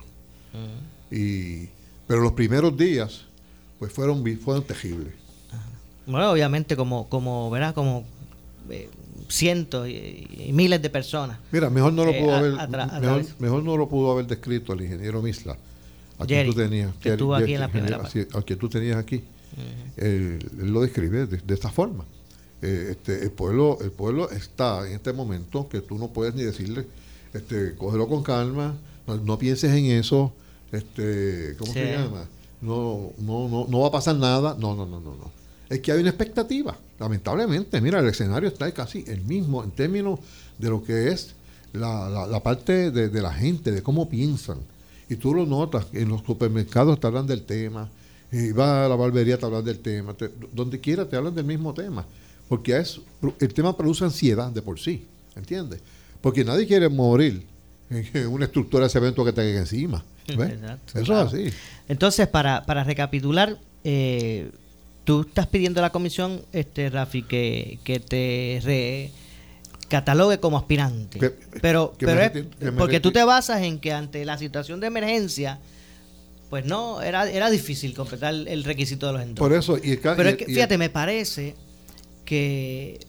Uh -huh. y, pero los primeros días, pues fueron, fueron terribles. Bueno, obviamente como, como, ¿verdad? Como eh, cientos y, y, miles de personas. Mira, mejor no lo pudo eh, haber, a, a mejor, mejor, no lo pudo haber descrito el ingeniero Misla, a Jerry, quien tú tenías, que aquí en la primera a, quien tú tenías aquí. Uh -huh. él, él, lo describe de, de esta forma. Eh, este, el pueblo, el pueblo está en este momento que tú no puedes ni decirle, este, cógelo con calma, no, no pienses en eso, este, ¿cómo sí. se llama? No, no, no, no va a pasar nada. No, no, no, no, no es que hay una expectativa. Lamentablemente, mira, el escenario está casi el mismo en términos de lo que es la, la, la parte de, de, la gente, de cómo piensan. Y tú lo notas, en los supermercados te hablan del tema, y vas a la barbería te hablan del tema, te, donde quiera te hablan del mismo tema. Porque es, el tema produce ansiedad de por sí, ¿entiendes? Porque nadie quiere morir en una estructura de cemento que te caiga encima. Exacto, Eso claro. es así. Entonces, para, para recapitular, eh, tú estás pidiendo a la comisión, este Rafi, que, que te re catalogue como aspirante. Que, pero que pero es, porque tú te basas en que ante la situación de emergencia, pues no, era, era difícil completar el requisito de los endosos. Por eso, y pero es que, fíjate, me parece que,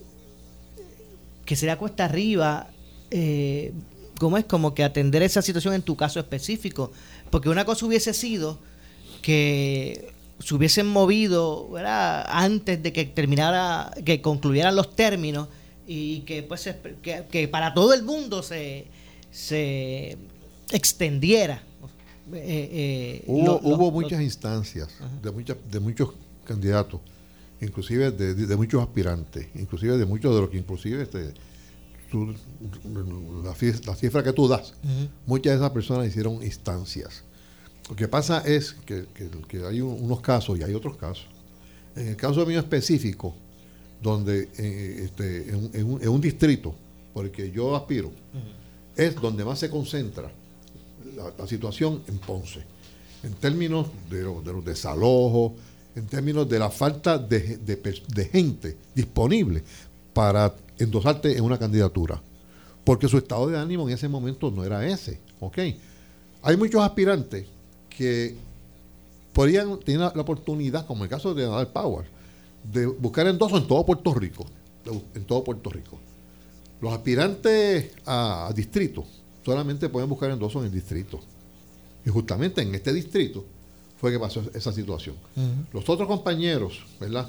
que sería cuesta arriba, eh, como es como que atender esa situación en tu caso específico. Porque una cosa hubiese sido que se hubiesen movido ¿verdad? antes de que terminara, que concluyeran los términos y que pues que, que para todo el mundo se, se extendiera eh, eh, Hubo, lo- hubo lo- muchas instancias de, muchas, de muchos candidatos, inclusive de, de- de muchos aspirantes, inclusive de muchos de los que inclusive este, tú- la, cifra que tú das, muchas de esas personas hicieron instancias. Lo que pasa es que, que- que hay un- unos casos y hay otros casos. En el caso mío específico, donde eh, este, en, un- en un, en un distrito, porque yo aspiro, es donde más se concentra la, la situación en Ponce, en términos de, lo- de los desalojos, en términos de la falta de, de pers- de gente disponible para endosarte en una candidatura, porque su estado de ánimo en ese momento no era ese, ¿ok? Hay muchos aspirantes que podrían tener la, oportunidad, como el caso de Nadal Power, de buscar endoso en todo Puerto Rico, en todo Puerto Rico. Los aspirantes a, distrito solamente pueden buscar endoso en el distrito. Y justamente en este distrito fue que pasó esa situación. Los otros compañeros, ¿verdad?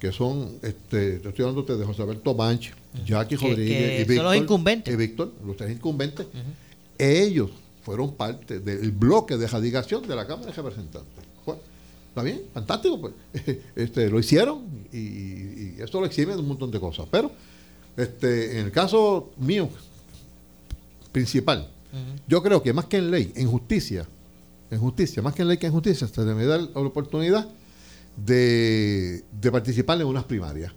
Que son, este, te estoy hablando de José Alberto Banch, Jackie Que- Rodríguez que y son los Víctor. incumbentes. y Víctor, los tres incumbentes. Ellos fueron parte del bloque de radicación de la Cámara de Representantes. ¿Está bien? Fantástico. Pues. Este, lo hicieron y, y- esto lo exime de un montón de cosas. Pero este, en el caso mío principal, yo creo que más que en ley, en justicia, en justicia, más que en ley que en justicia, se debe dar la oportunidad de, de participar en unas primarias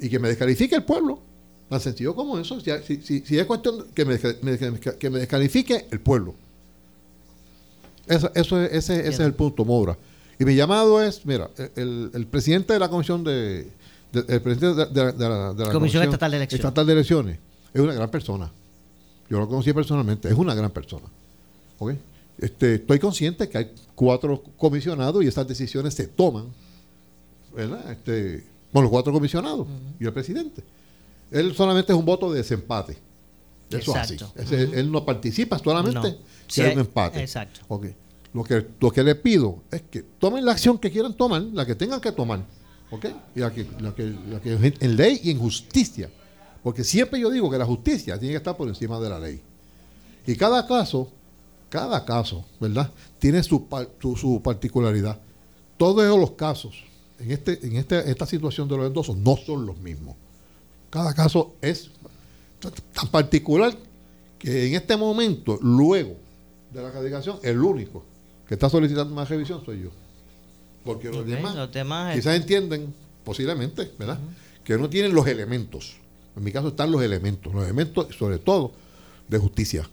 y que me descalifique el pueblo. Tan sencillo como eso. Si, si, si- es cuestión que me, que me descalifique el pueblo. Eso, eso es- ese, ese es el punto, Moura. Y mi llamado es, mira, el, el presidente de la comisión de, de- el presidente de, de- de la, de la Comisión Estatal de Elecciones. Estatal de Elecciones es una gran persona. Yo lo conocí personalmente, es una gran persona. ¿Ok? Este, estoy consciente que hay cuatro comisionados y esas decisiones se toman, ¿verdad? Este, con los cuatro comisionados y el presidente. Él solamente es un voto de desempate. Eso es así. Él no participa solamente No. si hay un empate. exacto. Lo que, lo que le pido es que tomen la acción que quieran tomar, la que tengan que tomar. ¿Ok? Y la que, la que, la que en ley y en justicia. Porque siempre yo digo que la justicia tiene que estar por encima de la ley. Y cada caso, cada caso, ¿verdad? Tiene su, su, su particularidad. Todos los casos en, este, en este, esta situación de los endosos no son los mismos. Cada caso es tan particular que en este momento, luego de la radicación, el único que está solicitando más revisión soy yo. Porque los demás, los demás, quizás entienden, posiblemente, ¿verdad? Que no tienen los elementos. En mi caso están los elementos, los elementos sobre todo de justicia.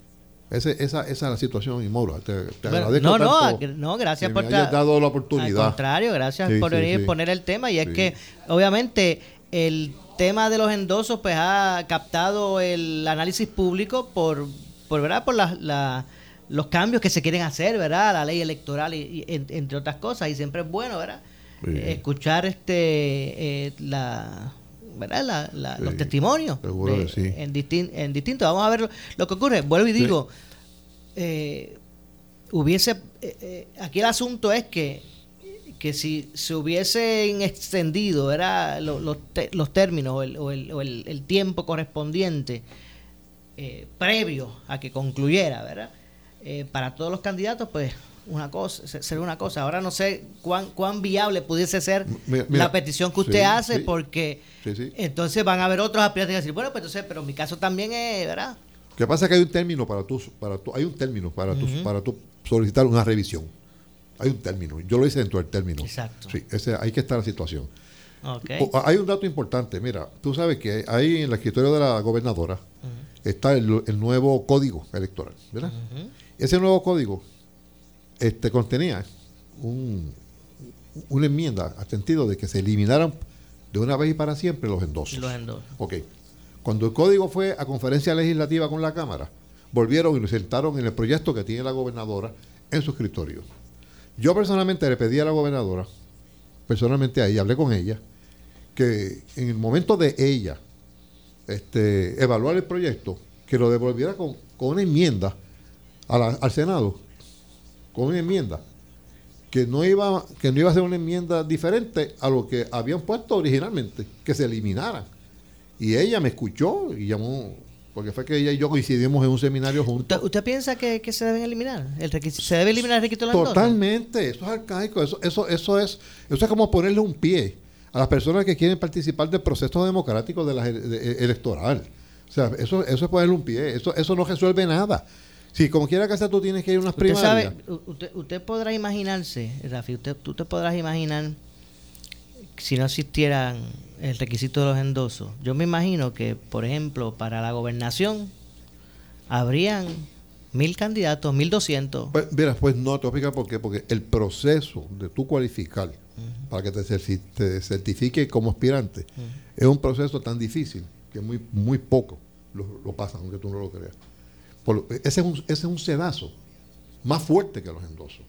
Ese- esa, esa es la situación, y Maura. Te, te Bueno, agradezco no, no, tanto no, gracias que por me hayas dado la oportunidad. Al contrario, gracias Sí, por venir sí. poner el tema. Y es que, obviamente, el tema de los endosos pues ha captado el análisis público por, por ¿verdad? Por las- la- los cambios que se quieren hacer, ¿verdad? La ley electoral, y, y en- entre otras cosas. Y siempre es bueno, ¿verdad? Sí. Eh, escuchar este eh, la ¿verdad? La- la- los testimonios de- sí. en, distin- en distintos. Vamos a ver lo, lo que ocurre. Vuelvo y Sí. digo, eh, hubiese eh, eh, aquí el asunto es que que si se hubiesen extendido ¿verdad? Lo- Los, te- los términos o el, o el- o el- el tiempo correspondiente eh, previo a que concluyera ¿verdad? Eh, para todos los candidatos pues una cosa se- sería una cosa ahora no sé cuán cuán viable pudiese ser Mira, mira, la petición que usted sí, hace sí. porque Sí, entonces van a haber otros aspirantes que decir bueno pues entonces pero mi caso también es verdad Lo que pasa es que hay un término para tu, para tu, hay un término para tu, para tu solicitar una revisión. Hay un término. Yo lo hice dentro del término. Exacto. Sí, ese, hay que estar en la situación. Ok. O- hay un dato importante. Mira, tú sabes que ahí en la escritorio de la gobernadora está el, el nuevo código electoral, ¿verdad? Ese nuevo código este, contenía un, una enmienda al sentido de que se eliminaran de una vez y para siempre los endosos. los endosos Ok. Cuando el código fue a conferencia legislativa con la Cámara, volvieron y lo sentaron en el proyecto que tiene la gobernadora en su escritorio. Yo personalmente le pedí a la gobernadora, personalmente a ella, hablé con ella, que en el momento de ella este, evaluar el proyecto, que lo devolviera con, con una enmienda al Senado, con una enmienda que no iba que no iba a ser una enmienda diferente a lo que habían puesto originalmente, que se eliminaran. Y ella me escuchó y llamó porque fue que ella y yo coincidimos en un seminario juntos. ¿Usted, usted piensa que, que se deben eliminar? El requisito- ¿Se debe eliminar el requisito de la endosa? Totalmente, eso es arcaico, eso, eso, eso es, eso es como ponerle un pie a las personas que quieren participar del proceso democrático de la, de- de- electoral. O sea, eso, eso es ponerle un pie, eso, eso no resuelve nada. Si como quiera que sea tú tienes que ir a unas Usted primarias. sabe, u- usted, usted podrá imaginarse, Rafi, usted, tú te podrás imaginar si no existieran el requisito de los endosos. Yo me imagino que, por ejemplo, para la gobernación habrían mil candidatos, mil doscientos. Pues, mira, pues no, te voy a explicar por qué. Porque el proceso de tú cualificar para que te, te certifique como aspirante es un proceso tan difícil que muy, muy poco lo, lo pasan, aunque tú no lo creas. Por ese, es un, ese es un sedazo más fuerte que los endosos.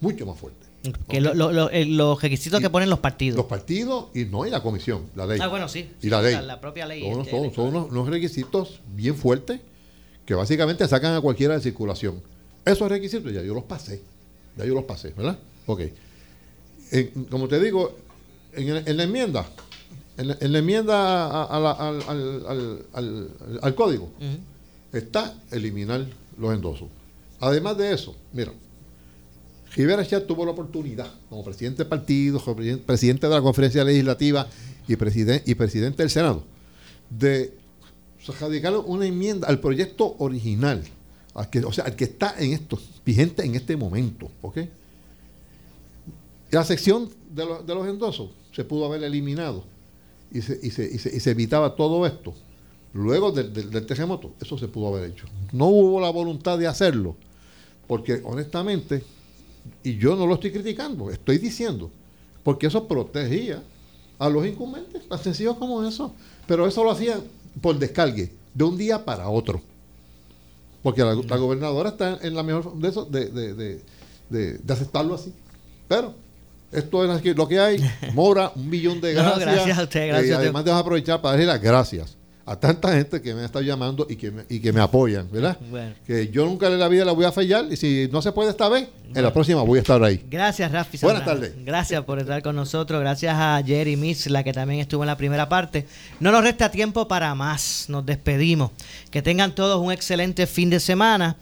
Mucho más fuerte. Que lo- lo- lo- eh, los requisitos que ponen los partidos. Los partidos y no, y la comisión, la ley. Ah, bueno, sí. Y la ley. la- la propia ley, Son, este, son- son unos, unos requisitos bien fuertes que básicamente sacan a cualquiera de circulación. Esos requisitos ya yo los pasé. Ya yo los pasé, ¿verdad? Ok. En- como te digo, en, la enmienda, en la, en la enmienda a- a la- al, al- al- al- al código, está eliminar los endosos. Además de eso, mira, Rivera Chat tuvo la oportunidad, como presidente del partido, presidente de la conferencia legislativa y, presiden- y presidente del Senado, de radicar una enmienda al proyecto original, o sea, al que está en esto, vigente en este momento, ¿ok? La sección de, lo- de los endosos se pudo haber eliminado y se, y se- y se- y se evitaba todo esto. Luego del, del- del terremoto, eso se pudo haber hecho. No hubo la voluntad de hacerlo, porque honestamente, y yo no lo estoy criticando, estoy diciendo, porque eso protegía a los incumbentes, tan sencillo como eso. Pero eso lo hacían por descargue, de un día para otro. Porque la, la gobernadora está en la mejor de eso, de, de, de- de- aceptarlo así. Pero esto es lo que hay. Mora, un millón de No, gracias. gracias a usted, Eh, gracias y además de aprovechar para darle las gracias a tanta gente que me ha estado llamando y que me, y que me apoyan, ¿verdad? Bueno. Que yo nunca en la vida la voy a fallar y si no se puede esta vez, en la próxima voy a estar ahí. Gracias, Rafi. Buenas tardes. Gracias por estar con nosotros. Gracias a Jerry Misla, que también estuvo en la primera parte. No nos resta tiempo para más. Nos despedimos. Que tengan todos un excelente fin de semana.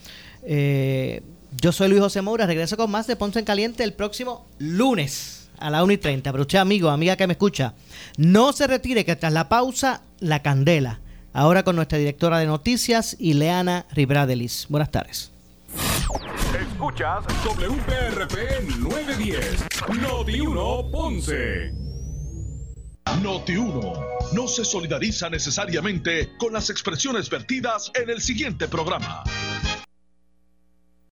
Eh, yo soy Luis José Moura. Regreso con más de Ponce en Caliente el próximo lunes a la 1 y 30. Pero usted, amigo, amiga que me escucha, no se retire que tras la pausa, la candela. Ahora con nuestra directora de noticias, Ileana Ribradelis. Buenas tardes. Escuchas WPRP 910, Noti 1 Ponce. Noti 1 no se solidariza necesariamente con las expresiones vertidas en el siguiente programa.